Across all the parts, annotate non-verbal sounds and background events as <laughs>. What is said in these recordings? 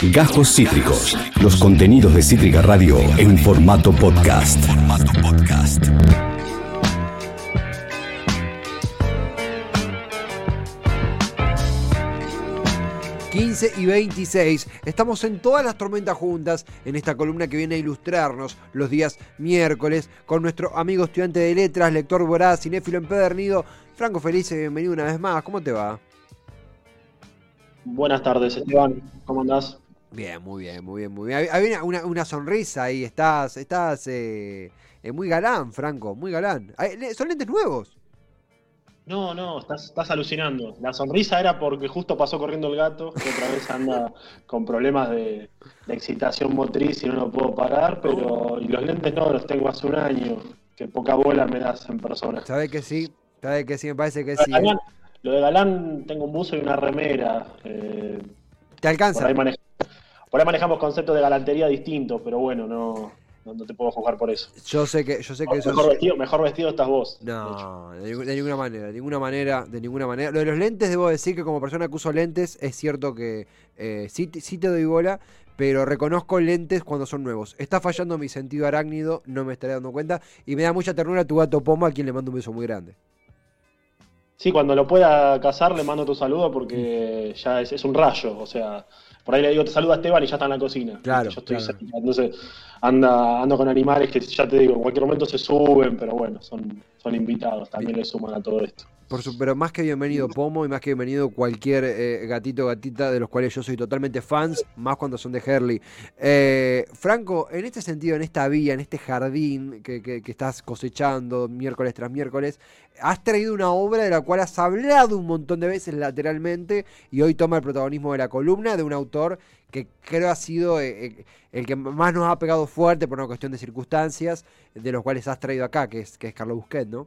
Gajos Cítricos. Los contenidos de Cítrica Radio en formato podcast. Formato podcast. y 26. Estamos en todas las tormentas juntas en esta columna que viene a ilustrarnos los días miércoles con nuestro amigo estudiante de letras, lector voraz, cinéfilo empedernido, Franco Felice. Bienvenido una vez más. ¿Cómo te va? Buenas tardes, Esteban. ¿Cómo andás? Bien, muy bien, muy bien, muy bien. Hay una, una, sonrisa ahí, estás, estás eh, eh, muy galán, Franco, muy galán. ¿Son lentes nuevos? No, no, estás, estás alucinando. La sonrisa era porque justo pasó corriendo el gato, que otra vez anda con problemas de, excitación motriz y no lo puedo parar, pero y los lentes no, los tengo hace un año, que poca bola me das en persona. Sabe que sí, sabe que sí, me parece que sí. Lo de Galán, tengo un buzo y una remera. Eh, ¿Te alcanza? Por ahí, manejamos conceptos de galantería distintos, pero bueno, no, no, te puedo jugar por eso. Yo sé que, yo sé que mejor, eso vestido, mejor vestido estás vos. No, de, ninguna manera, de ninguna manera, de ninguna manera. Lo de los lentes, debo decir que como persona que uso lentes, es cierto que eh, sí, sí te doy bola, pero reconozco lentes cuando son nuevos. Está fallando mi sentido arácnido, no me estaré dando cuenta, y me da mucha ternura tu gato Poma, a quien le mando un beso muy grande. Sí, cuando lo pueda cazar le mando tu saludo porque ya es, es un rayo, o sea, por ahí le digo, te saluda Esteban y ya está en la cocina. Claro. Yo estoy Entonces, anda, ando con animales que ya te digo, en cualquier momento se suben, pero bueno, son, son invitados, también le suman a todo esto. Por su, pero más que bienvenido Pomo y más que bienvenido cualquier eh, gatito gatita de los cuales yo soy totalmente fans, más cuando son de Herley. Eh, Franco, en este sentido, en esta vía, en este jardín que, que, estás cosechando miércoles tras miércoles, has traído una obra de la cual has hablado un montón de veces lateralmente y hoy toma el protagonismo de la columna de un autor que creo ha sido eh, el que más nos ha pegado fuerte por una cuestión de circunstancias, de los cuales has traído acá, que es, que es Carlos Busquet, ¿no?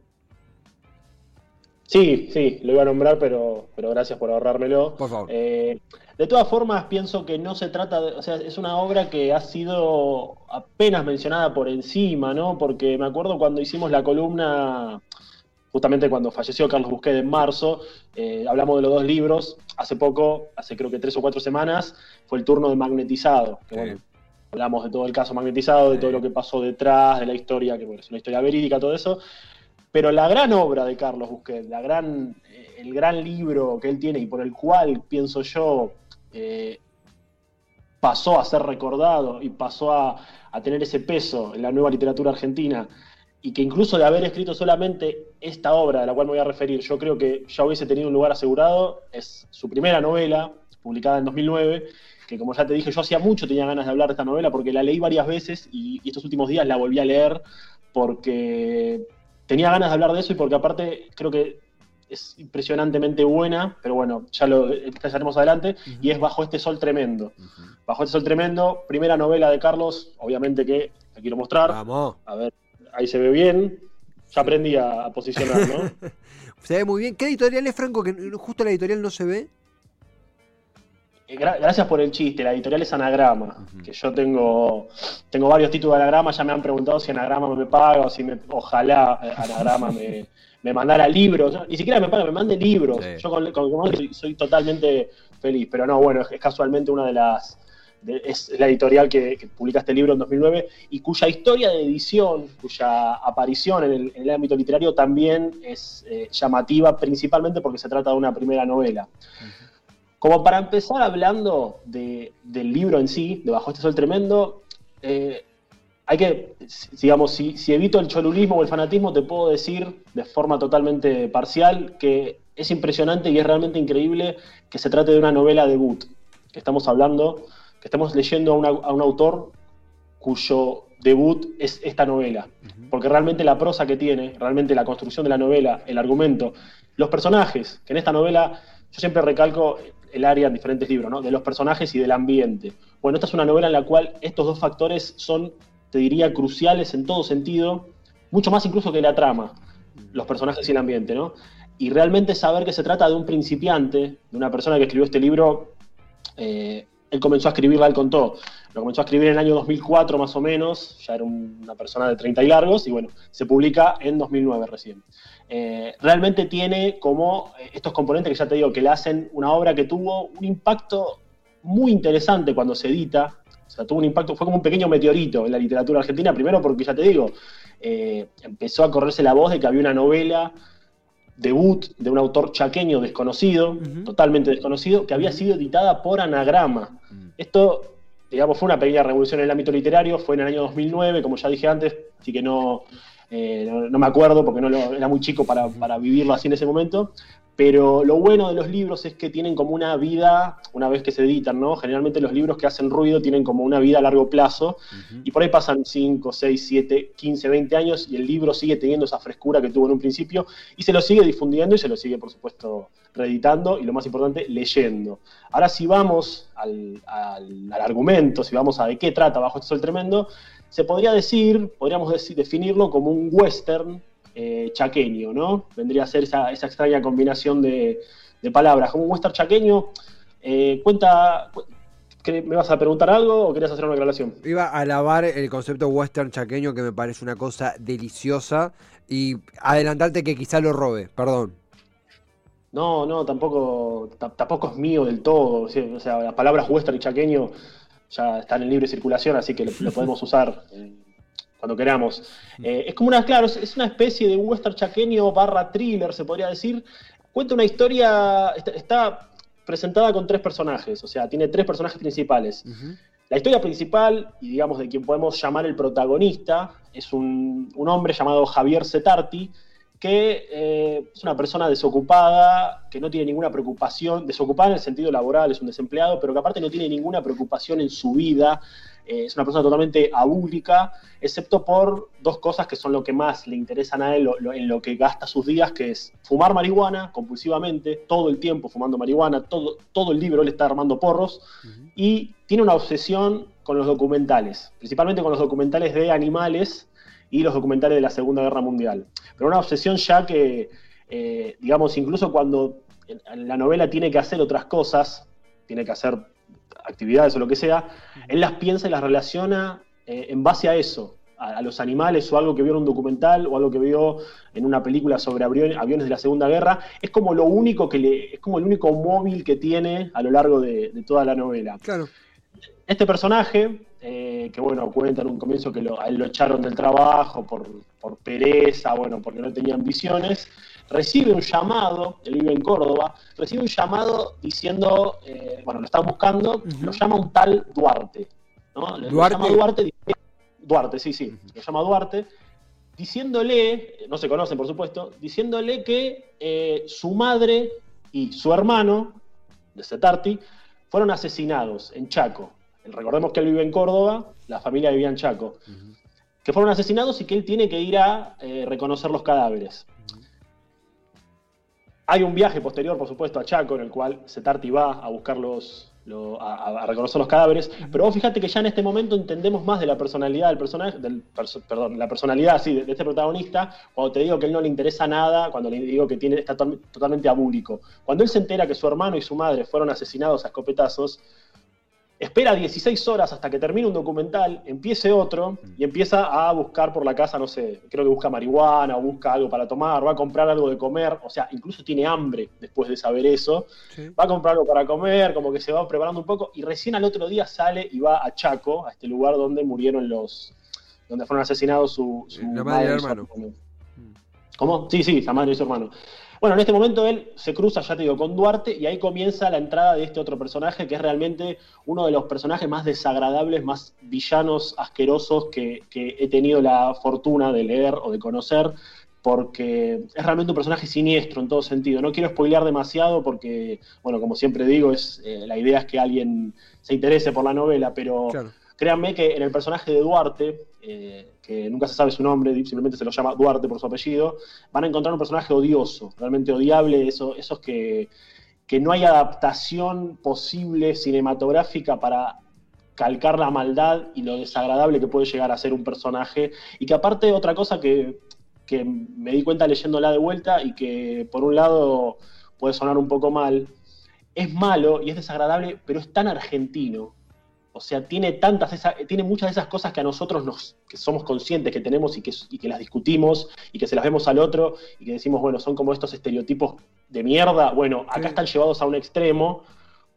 Sí, sí, lo iba a nombrar, pero, pero gracias por ahorrármelo. Por favor. Eh, de todas formas, pienso que no se trata de. O sea, es una obra que ha sido apenas mencionada por encima, ¿no? Porque me acuerdo cuando hicimos la columna, justamente cuando falleció Carlos Busquet en marzo, eh, hablamos de los dos libros. Hace poco, hace creo que tres o cuatro semanas, fue el turno de Magnetizado. Que, bueno, hablamos de todo el caso magnetizado, de todo lo que pasó detrás, de la historia, que bueno, es una historia verídica, todo eso. Pero la gran obra de Carlos Busquets, la gran, eh, el gran libro que él tiene y por el cual, pienso yo, eh, pasó a ser recordado y pasó a, tener ese peso en la nueva literatura argentina, y que incluso de haber escrito solamente esta obra de la cual me voy a referir, yo creo que ya hubiese tenido un lugar asegurado, es su primera novela, publicada en 2009, que como ya te dije, yo hacía mucho tenía ganas de hablar de esta novela porque la leí varias veces y estos últimos días la volví a leer porque tenía ganas de hablar de eso y porque aparte creo que es impresionantemente buena, pero bueno, ya lo empezaremos adelante, y es Bajo este sol tremendo. Bajo este sol tremendo, primera novela de Carlos, obviamente que la quiero mostrar. Vamos. A ver, ahí se ve bien. Ya aprendí a, posicionar, ¿no? <laughs> se ve muy bien. ¿Qué editorial es, Franco? Que justo la editorial no se ve. Eh, gracias por el chiste, la editorial es Anagrama, que yo tengo, tengo varios títulos de Anagrama, ya me han preguntado si Anagrama me paga o si me, ojalá eh, Anagrama me, me mandara libros, ni siquiera me paga, me mande libros, yo con, con, soy, totalmente feliz, pero no, bueno, es, casualmente una de las, es la editorial que, publica este libro en 2009 y cuya historia de edición, cuya aparición en el, ámbito literario también es eh, llamativa, principalmente porque se trata de una primera novela. Como para empezar hablando del libro en sí, de Bajo este Sol Tremendo, eh, hay que, digamos, si, evito el cholulismo o el fanatismo, te puedo decir de forma totalmente parcial que es impresionante y es realmente increíble que se trate de una novela debut. Que estamos hablando, que estamos leyendo a, un autor cuyo debut es esta novela. Porque realmente la prosa que tiene, realmente la construcción de la novela, el argumento, los personajes, que en esta novela yo siempre recalco el área en diferentes libros, ¿no? De los personajes y del ambiente. Bueno, esta es una novela en la cual estos dos factores son, te diría, cruciales en todo sentido, mucho más incluso que la trama, los personajes y el ambiente, ¿no? Y realmente saber que se trata de un principiante, de una persona que escribió este libro, eh, él comenzó a escribirla, él contó, lo comenzó a escribir en el año 2004 más o menos, ya era una persona de 30 y largos, y bueno, se publica en 2009 recién. Eh, realmente tiene como eh, estos componentes que ya te digo, que le hacen una obra que tuvo un impacto muy interesante cuando se edita. O sea, tuvo un impacto, fue como un pequeño meteorito en la literatura argentina, primero porque ya te digo, eh, empezó a correrse la voz de que había una novela debut de un autor chaqueño desconocido, totalmente desconocido, que había sido editada por Anagrama. Mm. Esto, digamos, fue una pequeña revolución en el ámbito literario, fue en el año 2009, como ya dije antes, así que no, eh, no, me acuerdo porque no era muy chico para, para, vivirlo así en ese momento, pero lo bueno de los libros es que tienen como una vida, una vez que se editan, ¿no? Generalmente los libros que hacen ruido tienen como una vida a largo plazo y por ahí pasan 5, 6, 7, 15, 20 años y el libro sigue teniendo esa frescura que tuvo en un principio y se lo sigue difundiendo y se lo sigue, por supuesto, reeditando y lo más importante, leyendo. Ahora si vamos al, argumento, si vamos a de qué trata Bajo este sol tremendo, se podría decir, podríamos decir, definirlo como un western eh, chaqueño, ¿no? Vendría a ser esa, extraña combinación de, palabras. Como un western chaqueño, eh, cuenta... ¿Me vas a preguntar algo o querías hacer una aclaración? Iba a alabar el concepto western chaqueño que me parece una cosa deliciosa y adelantarte que quizá lo robe, perdón. No, no, tampoco, tampoco es mío del todo. O sea, las palabras western y chaqueño ya están en libre circulación, así que lo, podemos usar. Eh, <laughs> cuando queramos. Eh, es como una, claro, es una especie de western chaqueño barra thriller, se podría decir. Cuenta una historia, está, presentada con tres personajes, o sea, tiene tres personajes principales. La historia principal, y digamos de quien podemos llamar el protagonista, es un, hombre llamado Javier Cetarti, que eh, es una persona desocupada, que no tiene ninguna preocupación, desocupada en el sentido laboral, es un desempleado, pero que aparte no tiene ninguna preocupación en su vida, eh, es una persona totalmente abúlica, excepto por dos cosas que son lo que más le interesan a él, en lo que gasta sus días, que es fumar marihuana compulsivamente, todo el tiempo fumando marihuana, todo, todo el libro él está armando porros, y tiene una obsesión con los documentales, principalmente con los documentales de animales y los documentales de la Segunda Guerra Mundial. Pero una obsesión ya que, eh, digamos, incluso cuando la novela tiene que hacer otras cosas, tiene que hacer actividades o lo que sea, él las piensa y las relaciona eh, en base a eso, a, los animales o algo que vio en un documental o algo que vio en una película sobre aviones de la Segunda Guerra. Es como lo único que le, es como el único móvil que tiene a lo largo de, toda la novela. Claro. Este personaje, eh, que bueno, cuenta en un comienzo que a él lo echaron del trabajo por, por pereza, bueno, porque no tenía ambiciones, recibe un llamado, él vive en Córdoba, recibe un llamado diciendo, eh, bueno, lo está buscando, lo llama un tal Duarte. ¿no? Lo llama Duarte, Duarte, sí, sí, lo llama Duarte, diciéndole, no se conocen por supuesto, diciéndole que eh, su madre y su hermano, de Setarti, fueron asesinados en Chaco. Recordemos que él vive en Córdoba, la familia vivía en Chaco. Que fueron asesinados y que él tiene que ir a eh, reconocer los cadáveres. Hay un viaje posterior, por supuesto, a Chaco, en el cual Setarti va a buscar los, a, reconocer los cadáveres, pero vos fíjate que ya en este momento entendemos más de la personalidad del personaje, del, perdón, la personalidad sí, de, este protagonista, cuando te digo que él no le interesa nada, cuando le digo que tiene, está totalmente abúlico. Cuando él se entera que su hermano y su madre fueron asesinados a escopetazos, espera 16 horas hasta que termine un documental, empiece otro mm. y empieza a buscar por la casa, no sé, creo que busca marihuana o busca algo para tomar, va a comprar algo de comer, o sea, incluso tiene hambre después de saber eso, va a comprar algo para comer, como que se va preparando un poco y recién al otro día sale y va a Chaco, a este lugar donde murieron los, donde fueron asesinados su, madre y hermano. ¿Cómo? Sí, sí, la madre y su hermano. Bueno, en este momento él se cruza, ya te digo, con Duarte y ahí comienza la entrada de este otro personaje que es realmente uno de los personajes más desagradables, más villanos, asquerosos que, he tenido la fortuna de leer o de conocer porque es realmente un personaje siniestro en todo sentido. No quiero spoilear demasiado porque, bueno, como siempre digo, es eh, la idea es que alguien se interese por la novela, pero créanme que en el personaje de Duarte, eh, que nunca se sabe su nombre, simplemente se lo llama Duarte por su apellido, van a encontrar un personaje odioso, realmente odiable, eso, esos que, no hay adaptación posible cinematográfica para calcar la maldad y lo desagradable que puede llegar a ser un personaje, y que aparte otra cosa que me di cuenta leyéndola de vuelta y que por un lado puede sonar un poco mal, es malo y es desagradable, pero es tan argentino o sea, tiene tantas, tiene muchas de esas cosas que a nosotros nos, que somos conscientes que tenemos y que, que las discutimos y que se las vemos al otro y que decimos, bueno, son como estos estereotipos de mierda. Bueno, acá están llevados a un extremo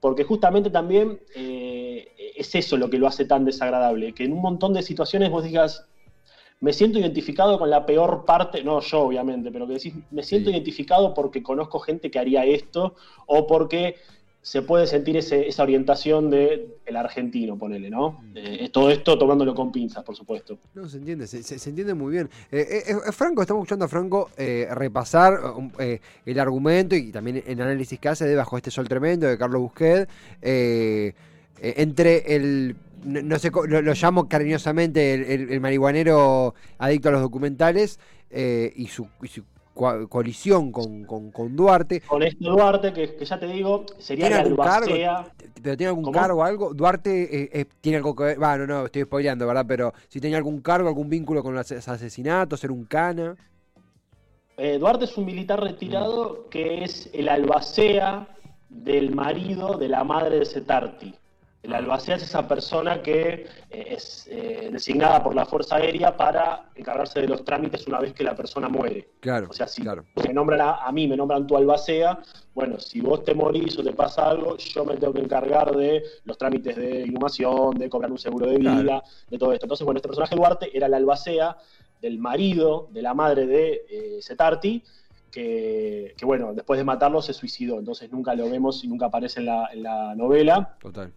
porque justamente también eh, es eso lo que lo hace tan desagradable, que en un montón de situaciones vos digas, me siento identificado con la peor parte, no yo obviamente, pero que decís, me siento identificado porque conozco gente que haría esto o porque se puede sentir esa orientación del el argentino, ponele, ¿no? Mm. Eh, todo esto tomándolo con pinzas, por supuesto. No, se entiende, se, entiende muy bien. Eh, eh, Franco, estamos escuchando a Franco repasar el argumento y también el análisis que hace de Bajo este Sol Tremendo de Carlos Busquet, entre el no, sé, lo, llamo cariñosamente el, marihuanero adicto a los documentales y su, y su colisión con, con, Duarte. Con este Duarte, que, ya te digo, sería la albacea. ¿Pero tiene algún cargo o algo? Duarte eh, eh, tiene algo que ver. Bueno, no, estoy spoileando, ¿verdad? Pero si tenía algún cargo, algún vínculo con los asesinatos, ser un cana. Eh, Duarte es un militar retirado que es el albacea del marido de la madre de Setarti. El albacea es esa persona que eh, es eh, designada por la Fuerza Aérea para encargarse de los trámites una vez que la persona muere. Claro. O sea, si claro. me nombran a, mí, me nombran tu albacea, bueno, si vos te morís o te pasa algo, yo me tengo que encargar de los trámites de inhumación, de cobrar un seguro de vida, de todo esto. Entonces, bueno, este personaje Duarte era el albacea del marido de la madre de eh, Setarti. Que, bueno, después de matarlo se suicidó, entonces nunca lo vemos y nunca aparece en la, en la novela. Total.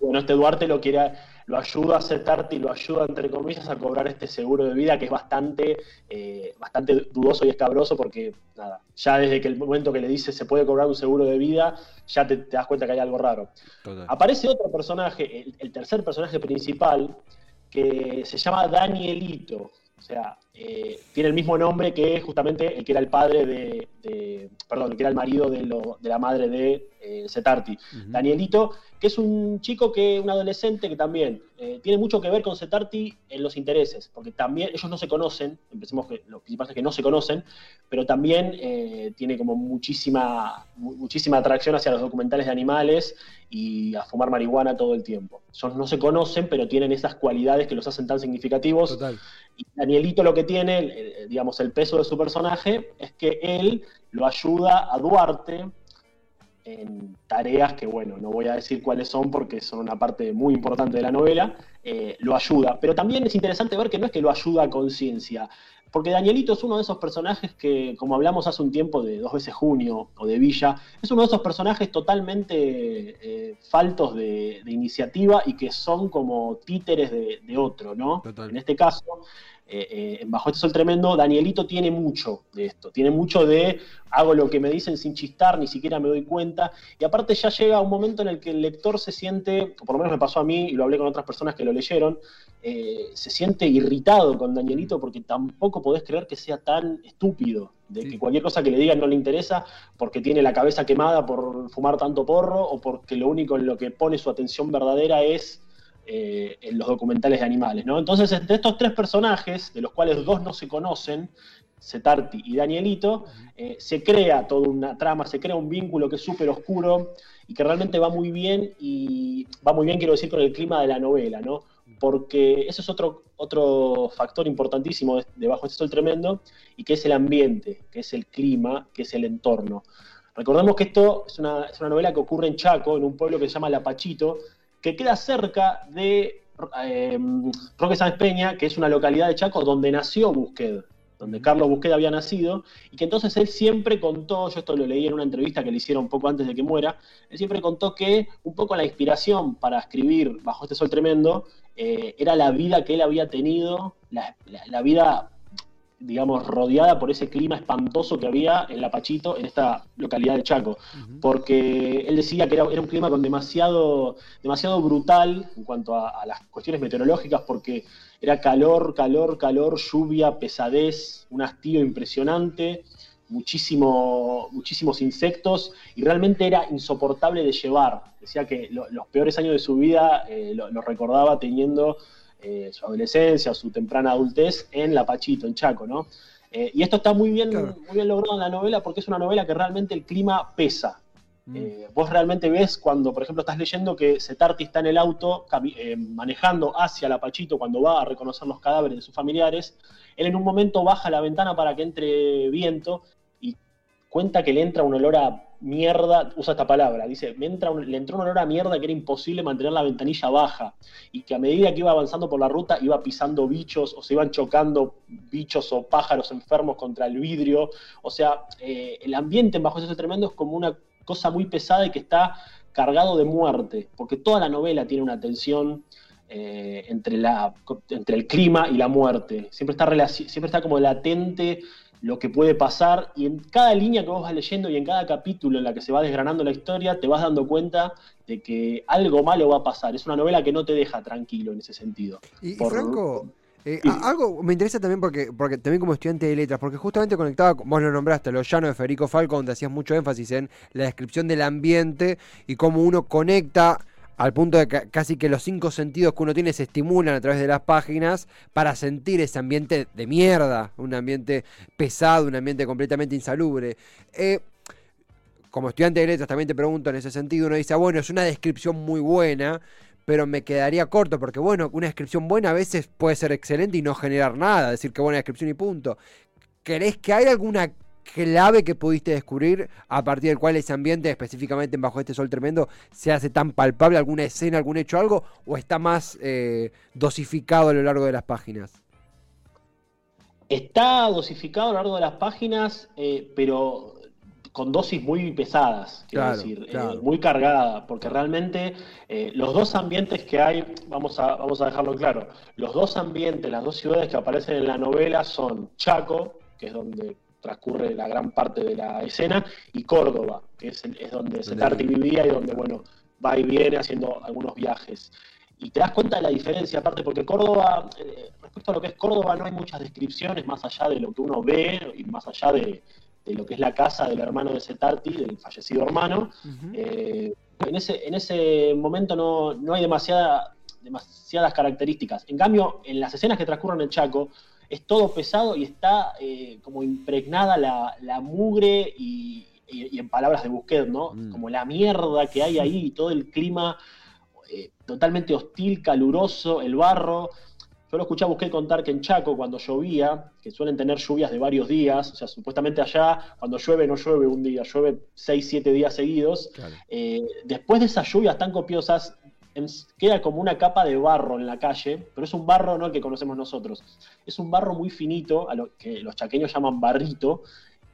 Bueno, este Duarte lo quiere, lo ayuda a aceptarte y lo ayuda, entre comillas, a cobrar este seguro de vida que es bastante, eh, bastante dudoso y escabroso porque, nada, ya desde que el momento que le dice se puede cobrar un seguro de vida, ya te, das cuenta que hay algo raro. Aparece otro personaje, el, tercer personaje principal, que se llama Danielito. O sea, eh, tiene el mismo nombre que justamente el que era el padre de, perdón, el que era el marido de, la madre de eh, Setarti. Danielito que es un chico que, un adolescente que también eh, tiene mucho que ver con Setarti en los intereses, porque también ellos no se conocen, empecemos que lo principal es que no se conocen, pero también eh, tiene como muchísima, muchísima atracción hacia los documentales de animales y a fumar marihuana todo el tiempo. Son, no se conocen, pero tienen esas cualidades que los hacen tan significativos. Total. Y Danielito lo que tiene, digamos, el peso de su personaje, es que él lo ayuda a Duarte en tareas que, bueno, no voy a decir cuáles son porque son una parte muy importante de la novela, eh, lo ayuda. Pero también es interesante ver que no es que lo ayuda a conciencia, porque Danielito es uno de esos personajes que, como hablamos hace un tiempo de Dos veces Junio o de Villa, es uno de esos personajes totalmente eh, faltos de, iniciativa y que son como títeres de, otro, ¿no? En este caso, eh, Bajo este sol tremendo, Danielito tiene mucho de esto, tiene mucho de hago lo que me dicen sin chistar, ni siquiera me doy cuenta. Y aparte ya llega un momento en el que el lector se siente, o por lo menos me pasó a mí y lo hablé con otras personas que lo leyeron, eh, se siente irritado con Danielito porque tampoco podés creer que sea tan estúpido, de que cualquier cosa que le digan no le interesa porque tiene la cabeza quemada por fumar tanto porro o porque lo único en lo que pone su atención verdadera es eh, en los documentales de animales. ¿no? Entonces, entre estos tres personajes, de los cuales dos no se conocen, Setarti y Danielito, eh, se crea toda una trama, se crea un vínculo que es súper oscuro y que realmente va muy bien, y va muy bien, quiero decir, con el clima de la novela, ¿no? Porque eso es otro, otro factor importantísimo debajo de este sol tremendo, y que es el ambiente, que es el clima, que es el entorno. Recordemos que esto es una, es una novela que ocurre en Chaco, en un pueblo que se llama Lapachito, que queda cerca de eh, Roque Sáenz Peña, que es una localidad de Chaco donde nació Busqued donde Carlos Busqueda había nacido, y que entonces él siempre contó, yo esto lo leí en una entrevista que le hicieron un poco antes de que muera, él siempre contó que un poco la inspiración para escribir Bajo este Sol Tremendo eh, era la vida que él había tenido, la, vida, digamos, rodeada por ese clima espantoso que había en La Pachito, en esta localidad de Chaco, porque él decía que era, un clima con demasiado, demasiado brutal en cuanto a las cuestiones meteorológicas, porque era calor, calor, calor, lluvia, pesadez, un hastío impresionante, muchísimo, muchísimos insectos y realmente era insoportable de llevar. Decía que los peores años de su vida eh, los lo recordaba teniendo eh, su adolescencia su temprana adultez en La Pachito, en Chaco, ¿no? Eh, y esto está muy bien, muy bien logrado en la novela porque es una novela que realmente el clima pesa. Mm. Eh, vos realmente ves cuando, por ejemplo, estás leyendo que Setarti está en el auto eh, manejando hacia la Pachito cuando va a reconocer los cadáveres de sus familiares. Él en un momento baja la ventana para que entre viento y cuenta que le entra un olor a mierda, usa esta palabra, dice, me le entró un olor a mierda que era imposible mantener la ventanilla baja y que a medida que iba avanzando por la ruta iba pisando bichos o se iban chocando bichos o pájaros enfermos contra el vidrio. O sea, eh, el ambiente bajo ese tremendo es como una cosa muy pesada y que está cargado de muerte, porque toda la novela tiene una tensión eh, entre, la, entre el clima y la muerte. Siempre está, siempre está como latente lo que puede pasar y en cada línea que vos vas leyendo y en cada capítulo en la que se va desgranando la historia, te vas dando cuenta de que algo malo va a pasar. Es una novela que no te deja tranquilo en ese sentido. Y, Franco, eh, algo me interesa también porque, porque también como estudiante de letras, porque justamente conectaba, vos lo nombraste, Los Llanos de Federico Falco, donde hacías mucho énfasis en la descripción del ambiente y cómo uno conecta al punto de que casi que los cinco sentidos que uno tiene se estimulan a través de las páginas para sentir ese ambiente de mierda, un ambiente pesado, un ambiente completamente insalubre. Eh, como estudiante de letras también te pregunto en ese sentido, uno dice, ah, bueno, es una descripción muy buena, pero me quedaría corto, porque bueno, una descripción buena a veces puede ser excelente y no generar nada, decir que buena descripción y punto. ¿Querés que hay alguna clave que pudiste descubrir a partir del cual ese ambiente, específicamente en Bajo este Sol Tremendo, se hace tan palpable? ¿Alguna escena, algún hecho, algo? ¿O está más eh, dosificado a lo largo de las páginas? Está dosificado a lo largo de las páginas, eh, pero con dosis muy pesadas, quiero decir, eh, muy cargada, porque realmente los dos ambientes que hay, vamos a, vamos a dejarlo claro, los dos ambientes, las dos ciudades que aparecen en la novela son Chaco, que es donde transcurre la gran parte de la escena, y Córdoba, que es, es donde Setarti vivía y donde, bueno, va y viene haciendo algunos viajes. Y te das cuenta de la diferencia, aparte, porque Córdoba, eh, respecto a lo que es Córdoba, no hay muchas descripciones más allá de lo que uno ve y más allá de, lo que es la casa del hermano de Setarti, del fallecido hermano. Eh, en, ese, en ese momento no, no hay demasiada, demasiadas características. En cambio, en las escenas que transcurren en Chaco, es todo pesado y está eh, como impregnada la, mugre y, en palabras de Busquets, ¿no? Mm. Como la mierda que hay ahí, y todo el clima eh, totalmente hostil, caluroso, el barro. Yo lo escuché a Busquets contar que en Chaco, cuando llovía, que suelen tener lluvias de varios días, o sea, supuestamente allá, cuando llueve, no llueve un día, llueve seis, siete días seguidos. Eh, después de esas lluvias tan copiosas, queda como una capa de barro en la calle, pero es un barro no el que conocemos nosotros, es un barro muy finito, a lo que los chaqueños llaman barrito,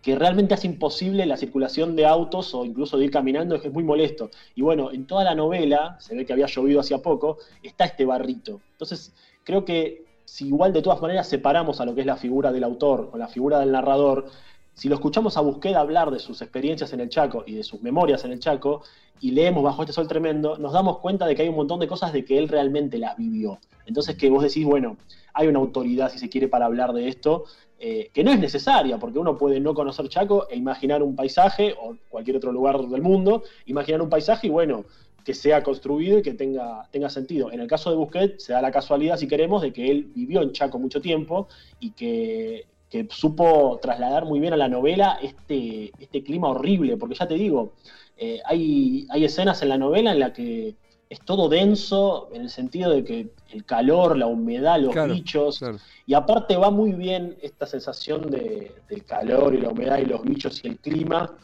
que realmente hace imposible la circulación de autos o incluso de ir caminando, es muy molesto. Y bueno, en toda la novela, se ve que había llovido hacía poco, está este barrito. Entonces, creo que si igual de todas maneras separamos a lo que es la figura del autor o la figura del narrador, si lo escuchamos a Busqueda hablar de sus experiencias en el Chaco y de sus memorias en el Chaco, y leemos Bajo este Sol Tremendo, nos damos cuenta de que hay un montón de cosas de que él realmente las vivió. Entonces que vos decís, bueno, hay una autoridad, si se quiere, para hablar de esto, eh, que no es necesaria, porque uno puede no conocer Chaco e imaginar un paisaje, o cualquier otro lugar del mundo, imaginar un paisaje y bueno, que sea construido y que tenga, tenga sentido. En el caso de Busquets se da la casualidad, si queremos, de que él vivió en Chaco mucho tiempo y que que supo trasladar muy bien a la novela este, este clima horrible, porque ya te digo, eh, hay, hay escenas en la novela en la que es todo denso, en el sentido de que el calor, la humedad, los bichos, y aparte va muy bien esta sensación de, del calor y la humedad y los bichos y el clima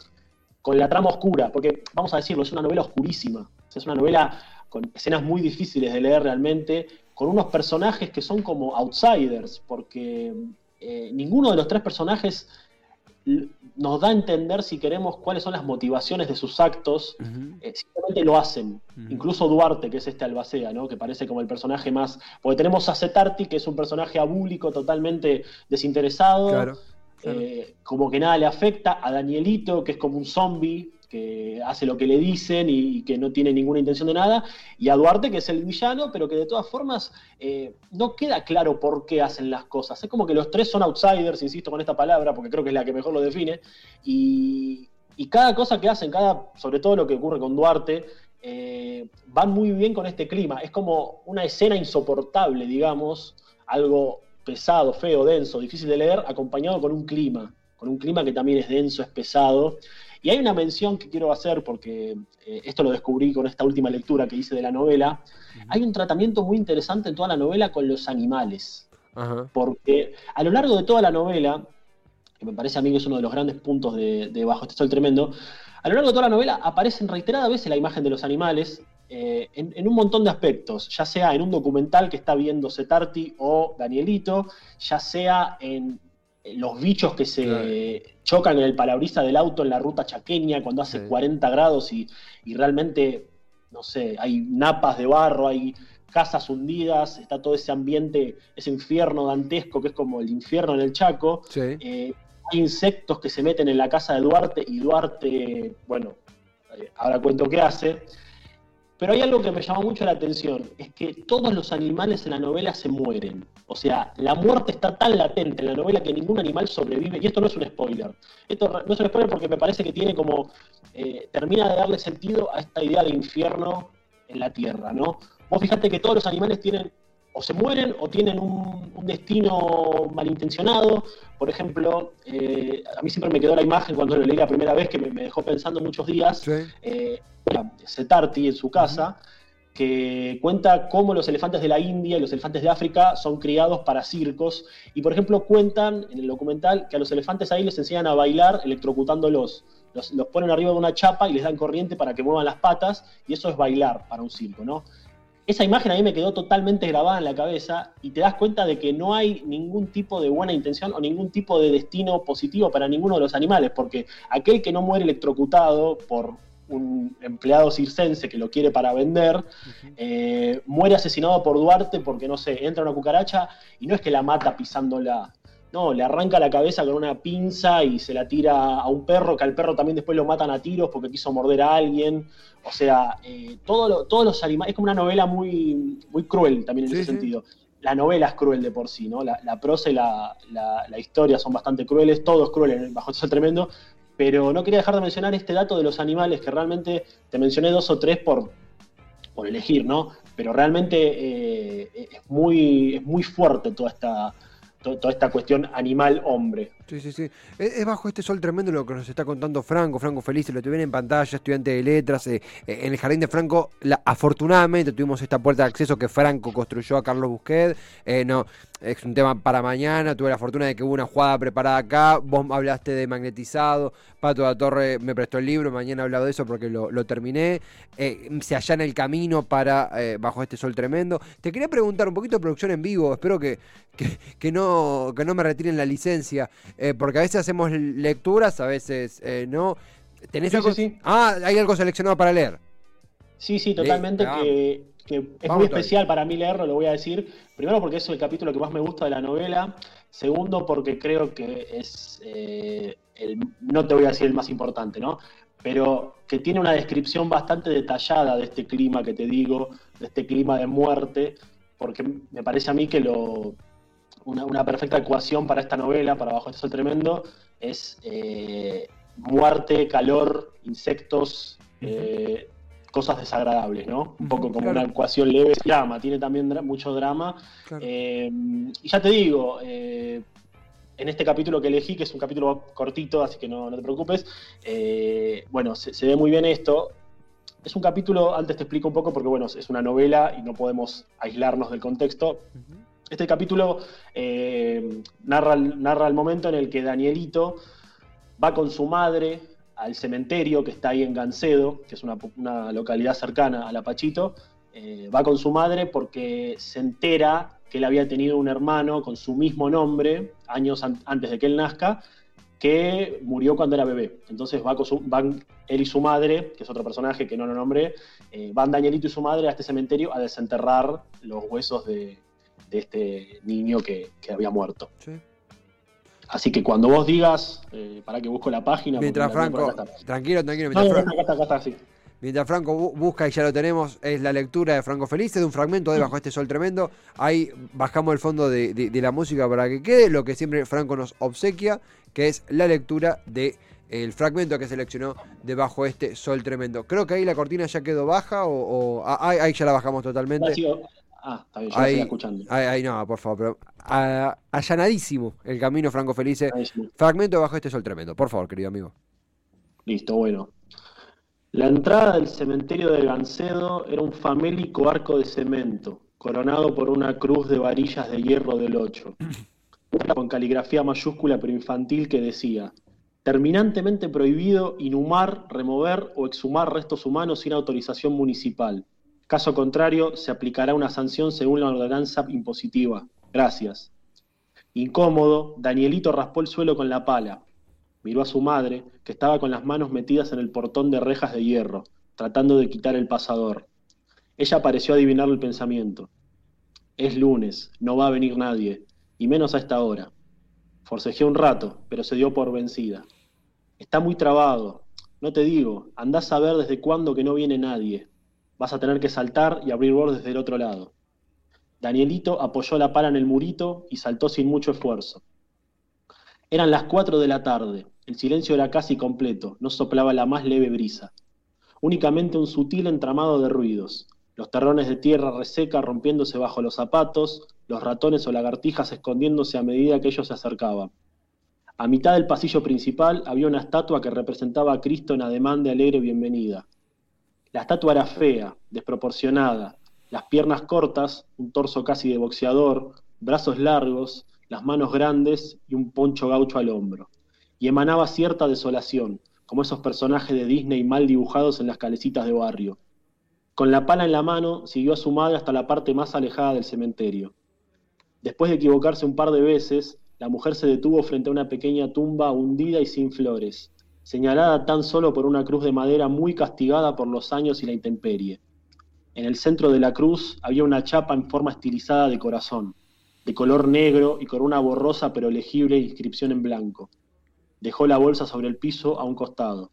con la trama oscura, porque vamos a decirlo, es una novela oscurísima, es una novela con escenas muy difíciles de leer realmente, con unos personajes que son como outsiders, porque eh, ninguno de los tres personajes nos da a entender, si queremos, cuáles son las motivaciones de sus actos. Eh, simplemente lo hacen. Incluso Duarte, que es este Albacea, ¿no? que parece como el personaje más. Porque tenemos a Cetarti, que es un personaje abúlico, totalmente desinteresado. Eh, como que nada le afecta. A Danielito, que es como un zombie, que hace lo que le dicen y, que no tiene ninguna intención de nada, y a Duarte, que es el villano, pero que de todas formas eh, no queda claro por qué hacen las cosas. Es como que los tres son outsiders, insisto con esta palabra, porque creo que es la que mejor lo define, y, cada cosa que hacen, cada, sobre todo lo que ocurre con Duarte, eh, van muy bien con este clima. Es como una escena insoportable, digamos, algo pesado, feo, denso, difícil de leer, acompañado con un clima, con un clima que también es denso, es pesado. Y hay una mención que quiero hacer, porque eh, esto lo descubrí con esta última lectura que hice de la novela. Hay un tratamiento muy interesante en toda la novela con los animales. Porque a lo largo de toda la novela, que me parece a mí que es uno de los grandes puntos de, Bajo este Sol Tremendo, a lo largo de toda la novela aparecen reiteradas veces la imagen de los animales eh, en, un montón de aspectos, ya sea en un documental que está viendo Setarti o Danielito, ya sea en los bichos que se chocan en el parabrisas del auto en la ruta chaqueña cuando hace 40 grados y, realmente, no sé, hay napas de barro, hay casas hundidas, está todo ese ambiente, ese infierno dantesco que es como el infierno en el Chaco. Eh, hay insectos que se meten en la casa de Duarte y Duarte, bueno, eh, ahora cuento qué hace. Pero hay algo que me llama mucho la atención, es que todos los animales en la novela se mueren. O sea, la muerte está tan latente en la novela que ningún animal sobrevive, y esto no es un spoiler. Esto no es un spoiler porque me parece que tiene como, eh, termina de darle sentido a esta idea de infierno en la Tierra, ¿no? Vos fijate que todos los animales tienen o se mueren o tienen un, destino malintencionado. Por ejemplo, eh, a mí siempre me quedó la imagen cuando lo leí la primera vez que me, dejó pensando muchos días. Sí. Eh, Setarti en su casa, que cuenta cómo los elefantes de la India y los elefantes de África son criados para circos. Y por ejemplo, cuentan en el documental que a los elefantes ahí les enseñan a bailar electrocutándolos. Los, los ponen arriba de una chapa y les dan corriente para que muevan las patas, y eso es bailar para un circo, ¿no? Esa imagen a mí me quedó totalmente grabada en la cabeza y te das cuenta de que no hay ningún tipo de buena intención o ningún tipo de destino positivo para ninguno de los animales, porque aquel que no muere electrocutado por un empleado circense que lo quiere para vender, eh, muere asesinado por Duarte porque, no sé, entra una cucaracha y no es que la mata pisándola, no, le arranca la cabeza con una pinza y se la tira a un perro, que al perro también después lo matan a tiros porque quiso morder a alguien. O sea, eh, todo todos los animales. Es como una novela muy, muy cruel también en ese sentido. La novela es cruel de por sí, ¿no? La, prosa y la, historia son bastante crueles, todo es cruel bajo eso tremendo. Pero no quería dejar de mencionar este dato de los animales, que realmente te mencioné dos o tres por, por elegir, ¿no? Pero realmente eh, es, muy, es muy fuerte toda esta, toda esta cuestión animal-hombre. Sí, sí, sí. Es, bajo este sol tremendo lo que nos está contando Franco, Franco Feliz, lo tuvieron en pantalla, estudiante de letras. Eh, eh, en el jardín de Franco, afortunadamente tuvimos esta puerta de acceso que Franco construyó a Carlos Busquet. Eh, no, es un tema para mañana. Tuve la fortuna de que hubo una jugada preparada acá. Vos hablaste de magnetizado. Pato de la Torre me prestó el libro. Mañana he hablado de eso porque lo, terminé. se allana el camino para bajo este sol tremendo. Te quería preguntar un poquito de producción en vivo. Espero que, que, no, que no me retiren la licencia. Eh, porque a veces hacemos lecturas, a veces eh, no. ¿Tenés algo? Ah, hay algo seleccionado para leer. Sí, sí, totalmente. que, es muy especial para mí leerlo, lo voy a decir. Primero porque es el capítulo que más me gusta de la novela. Segundo porque creo que es, eh, el, no te voy a decir el más importante, ¿no? Pero que tiene una descripción bastante detallada de este clima que te digo, de este clima de muerte, porque me parece a mí que lo, una, perfecta ecuación para esta novela, para Bajo este Sol Tremendo, es eh, muerte, calor, insectos, eh, cosas desagradables, ¿no? Un poco como una ecuación leve. Drama, tiene también mucho drama. Eh, y ya te digo, en este capítulo que elegí, que es un capítulo cortito, así que no, te preocupes, bueno, se, ve muy bien esto. Es un capítulo, antes te explico un poco, porque bueno, es una novela y no podemos aislarnos del contexto. Este capítulo eh, narra, narra el momento en el que Danielito va con su madre al cementerio que está ahí en Gancedo, que es una, localidad cercana a La Pachito. Eh, va con su madre porque se entera que él había tenido un hermano con su mismo nombre, años antes de que él nazca, que murió cuando era bebé. Entonces va con van él y su madre, que es otro personaje que no lo nombré, eh, van Danielito y su madre a este cementerio a desenterrar los huesos de, de este niño que, había muerto. Así que cuando vos digas, eh, para que busco la página. Mientras Franco, tranquilo, tranquilo. Mientras, Franco busca y ya lo tenemos, es la lectura de Franco Felice, de un fragmento de Bajo este Sol Tremendo. Ahí bajamos el fondo de, la música para que quede lo que siempre Franco nos obsequia, que es la lectura de el fragmento que seleccionó de Bajo este Sol Tremendo. Creo que ahí la cortina ya quedó baja o, ah, ahí, ya la bajamos totalmente. Ah, está bien, yo ahí, escuchando. Ahí, no, por favor, pero allanadísimo el camino Franco Felice. Fragmento bajo este sol tremendo, por favor, querido amigo. Listo, bueno. La entrada del cementerio de Gancedo era un famélico arco de cemento, coronado por una cruz de varillas de hierro del 8. <clears throat> con caligrafía mayúscula pero infantil que decía, terminantemente prohibido inhumar, remover o exhumar restos humanos sin autorización municipal. Caso contrario, se aplicará una sanción según la ordenanza impositiva. Gracias. Incómodo, Danielito raspó el suelo con la pala. Miró a su madre, que estaba con las manos metidas en el portón de rejas de hierro, tratando de quitar el pasador. Ella pareció adivinar el pensamiento. Es lunes, no va a venir nadie, y menos a esta hora. Forcejeó un rato, pero se dio por vencida. Está muy trabado. No te digo, andás a ver desde cuándo que no viene nadie. Vas a tener que saltar y abrir bordes del otro lado. Danielito apoyó la pala en el murito y saltó sin mucho esfuerzo. Eran las cuatro de la tarde. El silencio era casi completo, no soplaba la más leve brisa. Únicamente un sutil entramado de ruidos. Los terrones de tierra reseca rompiéndose bajo los zapatos, los ratones o lagartijas escondiéndose a medida que ellos se acercaban. A mitad del pasillo principal había una estatua que representaba a Cristo en ademán de alegre bienvenida. La estatua era fea, desproporcionada, las piernas cortas, un torso casi de boxeador, brazos largos, las manos grandes y un poncho gaucho al hombro. Y emanaba cierta desolación, como esos personajes de Disney mal dibujados en las calecitas de barrio. Con la pala en la mano, siguió a su madre hasta la parte más alejada del cementerio. Después de equivocarse un par de veces, la mujer se detuvo frente a una pequeña tumba hundida y sin flores, señalada tan solo por una cruz de madera muy castigada por los años y la intemperie. En el centro de la cruz había una chapa en forma estilizada de corazón, de color negro y con una borrosa pero legible inscripción en blanco. Dejó la bolsa sobre el piso a un costado.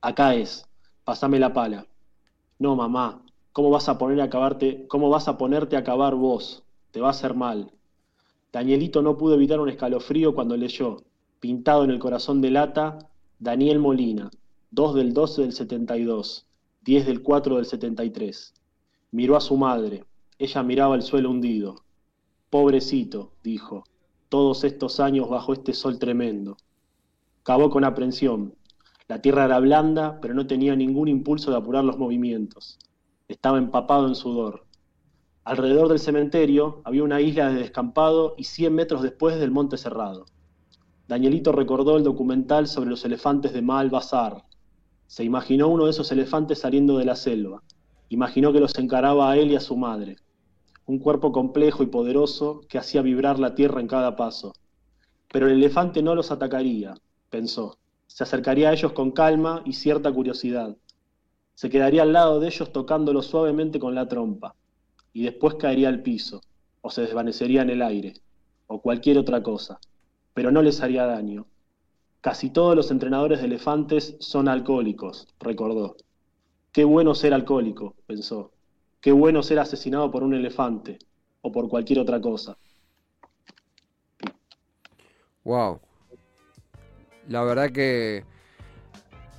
Acá es, pasame la pala. No, mamá, ¿cómo vas a poner a acabarte, cómo vas a ponerte a acabar vos? Te va a hacer mal. Danielito no pudo evitar un escalofrío cuando leyó, pintado en el corazón de lata, Daniel Molina, 2 del 12 del 72. 10 del 4 del 73. Miró a su madre. Ella miraba el suelo hundido. Pobrecito, dijo, todos estos años bajo este sol tremendo. Cavó con aprensión. La tierra era blanda, pero no tenía ningún impulso de apurar los movimientos. Estaba empapado en sudor. Alrededor del cementerio había una isla de descampado y 100 metros después del monte cerrado. Danielito recordó el documental sobre los elefantes de Bazar. Se imaginó uno de esos elefantes saliendo de la selva. Imaginó que los encaraba a él y a su madre. Un cuerpo complejo y poderoso que hacía vibrar la tierra en cada paso. Pero el elefante no los atacaría, pensó. Se acercaría a ellos con calma y cierta curiosidad. Se quedaría al lado de ellos tocándolos suavemente con la trompa. Y después caería al piso, o se desvanecería en el aire, o cualquier otra cosa. Pero no les haría daño. Casi todos los entrenadores de elefantes son alcohólicos, recordó. Qué bueno ser alcohólico, pensó. Qué bueno ser asesinado por un elefante o por cualquier otra cosa. Wow. La verdad que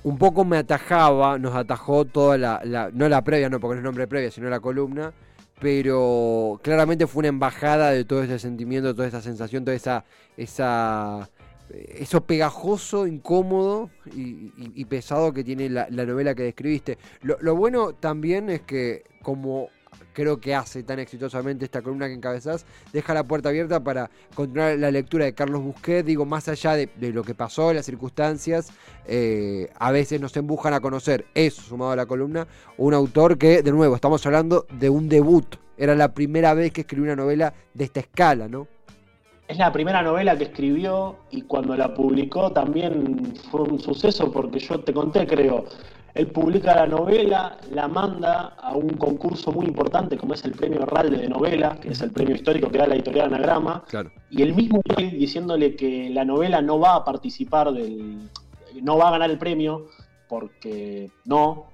un poco me atajaba, nos atajó toda la, no la previa, no porque no es nombre previa, sino la columna, pero claramente fue una embajada de todo ese sentimiento, toda esa sensación, toda esa, esa eso pegajoso, incómodo y, pesado que tiene la, novela que describiste. Lo, bueno también es que, como creo que hace tan exitosamente esta columna que encabezás, deja la puerta abierta para continuar la lectura de Carlos Busquet. Digo, más allá de, lo que pasó, las circunstancias, eh, a veces nos empujan a conocer, eso sumado a la columna, un autor que, de nuevo, estamos hablando de un debut. Era la primera vez que escribió una novela de esta escala, ¿no? Es la primera novela que escribió y cuando la publicó también fue un suceso porque yo te conté, creo, él publica la novela, la manda a un concurso muy importante como es el premio Ralde de novela, que es el premio histórico que da la editorial Anagrama, y el mismo diciéndole que la novela no va a participar del, no va a ganar el premio porque no,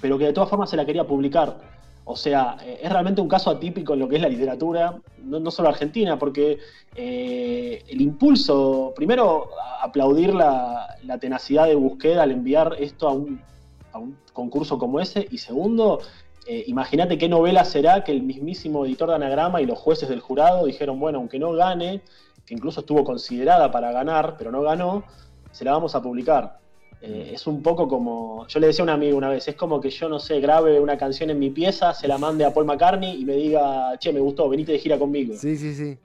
pero que de todas formas se la quería publicar. O sea, eh, es realmente un caso atípico en lo que es la literatura, no, solo argentina, porque eh, el impulso, primero, aplaudir la, tenacidad de búsqueda al enviar esto a un, concurso como ese, y segundo, eh, imagínate qué novela será que el mismísimo editor de Anagrama y los jueces del jurado dijeron, bueno, aunque no gane, que incluso estuvo considerada para ganar, pero no ganó, se la vamos a publicar. Eh, es un poco como, yo le decía a un amigo una vez, es como que yo, no sé, grabe una canción en mi pieza, se la mande a Paul McCartney y me diga, che, me gustó, venite de gira conmigo. Sí, sí, sí.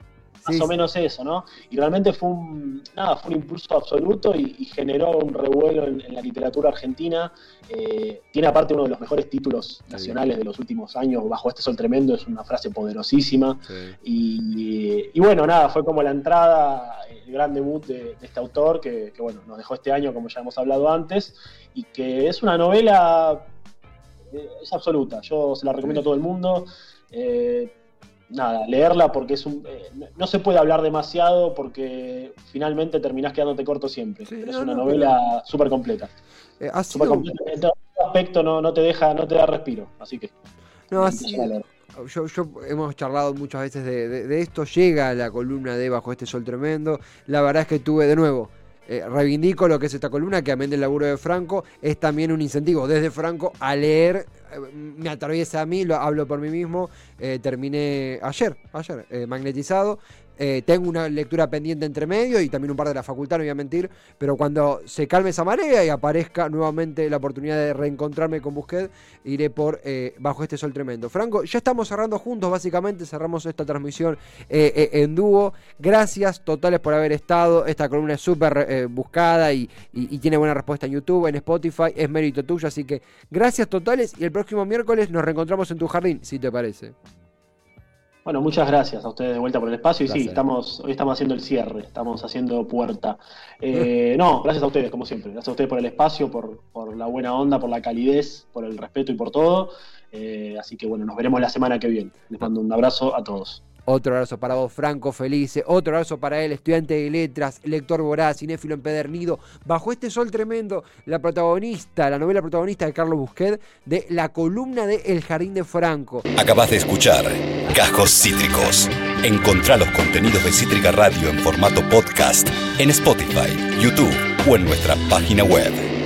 Más o menos eso, ¿no? Y realmente fue un, nada, fue un impulso absoluto y, generó un revuelo en, la literatura argentina. Eh, tiene aparte uno de los mejores títulos nacionales de los últimos años, Bajo este sol tremendo, es una frase poderosísima. Y, bueno, nada, fue como la entrada, el gran debut de, este autor que, bueno, nos dejó este año, como ya hemos hablado antes, y que es una novela, eh, es absoluta, yo se la recomiendo a todo el mundo. Eh, nada, leerla porque es un, eh, no se puede hablar demasiado porque finalmente terminás quedándote corto siempre. pero es una novela súper completa. Eh, completa. En todo aspecto no, no, te deja, no te da respiro, así que. No, así, yo, yo, hemos charlado muchas veces de, esto, llega la columna de Bajo este Sol Tremendo. La verdad es que tuve de nuevo. Eh, reivindico lo que es esta columna, que amén del laburo de Franco, es también un incentivo desde Franco a leer me atraviesa a mí, lo hablo por mí mismo, eh, terminé ayer, ayer, eh, magnetizado. Eh, tengo una lectura pendiente entre medio y también un par de la facultad, no voy a mentir, pero cuando se calme esa marea y aparezca nuevamente la oportunidad de reencontrarme con Busquet, iré por Bajo este Sol Tremendo. Franco, ya estamos cerrando juntos, básicamente, cerramos esta transmisión en dúo. Gracias totales por haber estado. Esta columna es súper buscada y, y, tiene buena respuesta en YouTube, en Spotify, es mérito tuyo, así que gracias totales y el próximo miércoles nos reencontramos en tu jardín, si te parece. Bueno, muchas gracias a ustedes de vuelta por el espacio. Y sí, estamos, hoy estamos haciendo el cierre, estamos haciendo puerta. Eh, no, gracias a ustedes, como siempre. Gracias a ustedes por el espacio, por, por la buena onda, por la calidez, por el respeto y por todo. Eh, así que bueno, nos veremos la semana que viene. Les mando un abrazo a todos. Otro abrazo para vos, Franco Felice. Otro abrazo para él, estudiante de letras, lector voraz, cinéfilo empedernido. Bajo este sol tremendo, la protagonista, la novela protagonista de Carlos Busquet, de la columna de El Jardín de Franco. Acabas de escuchar Cajos Cítricos. Encontrá los contenidos de Cítrica Radio en formato podcast en Spotify, YouTube o en nuestra página web.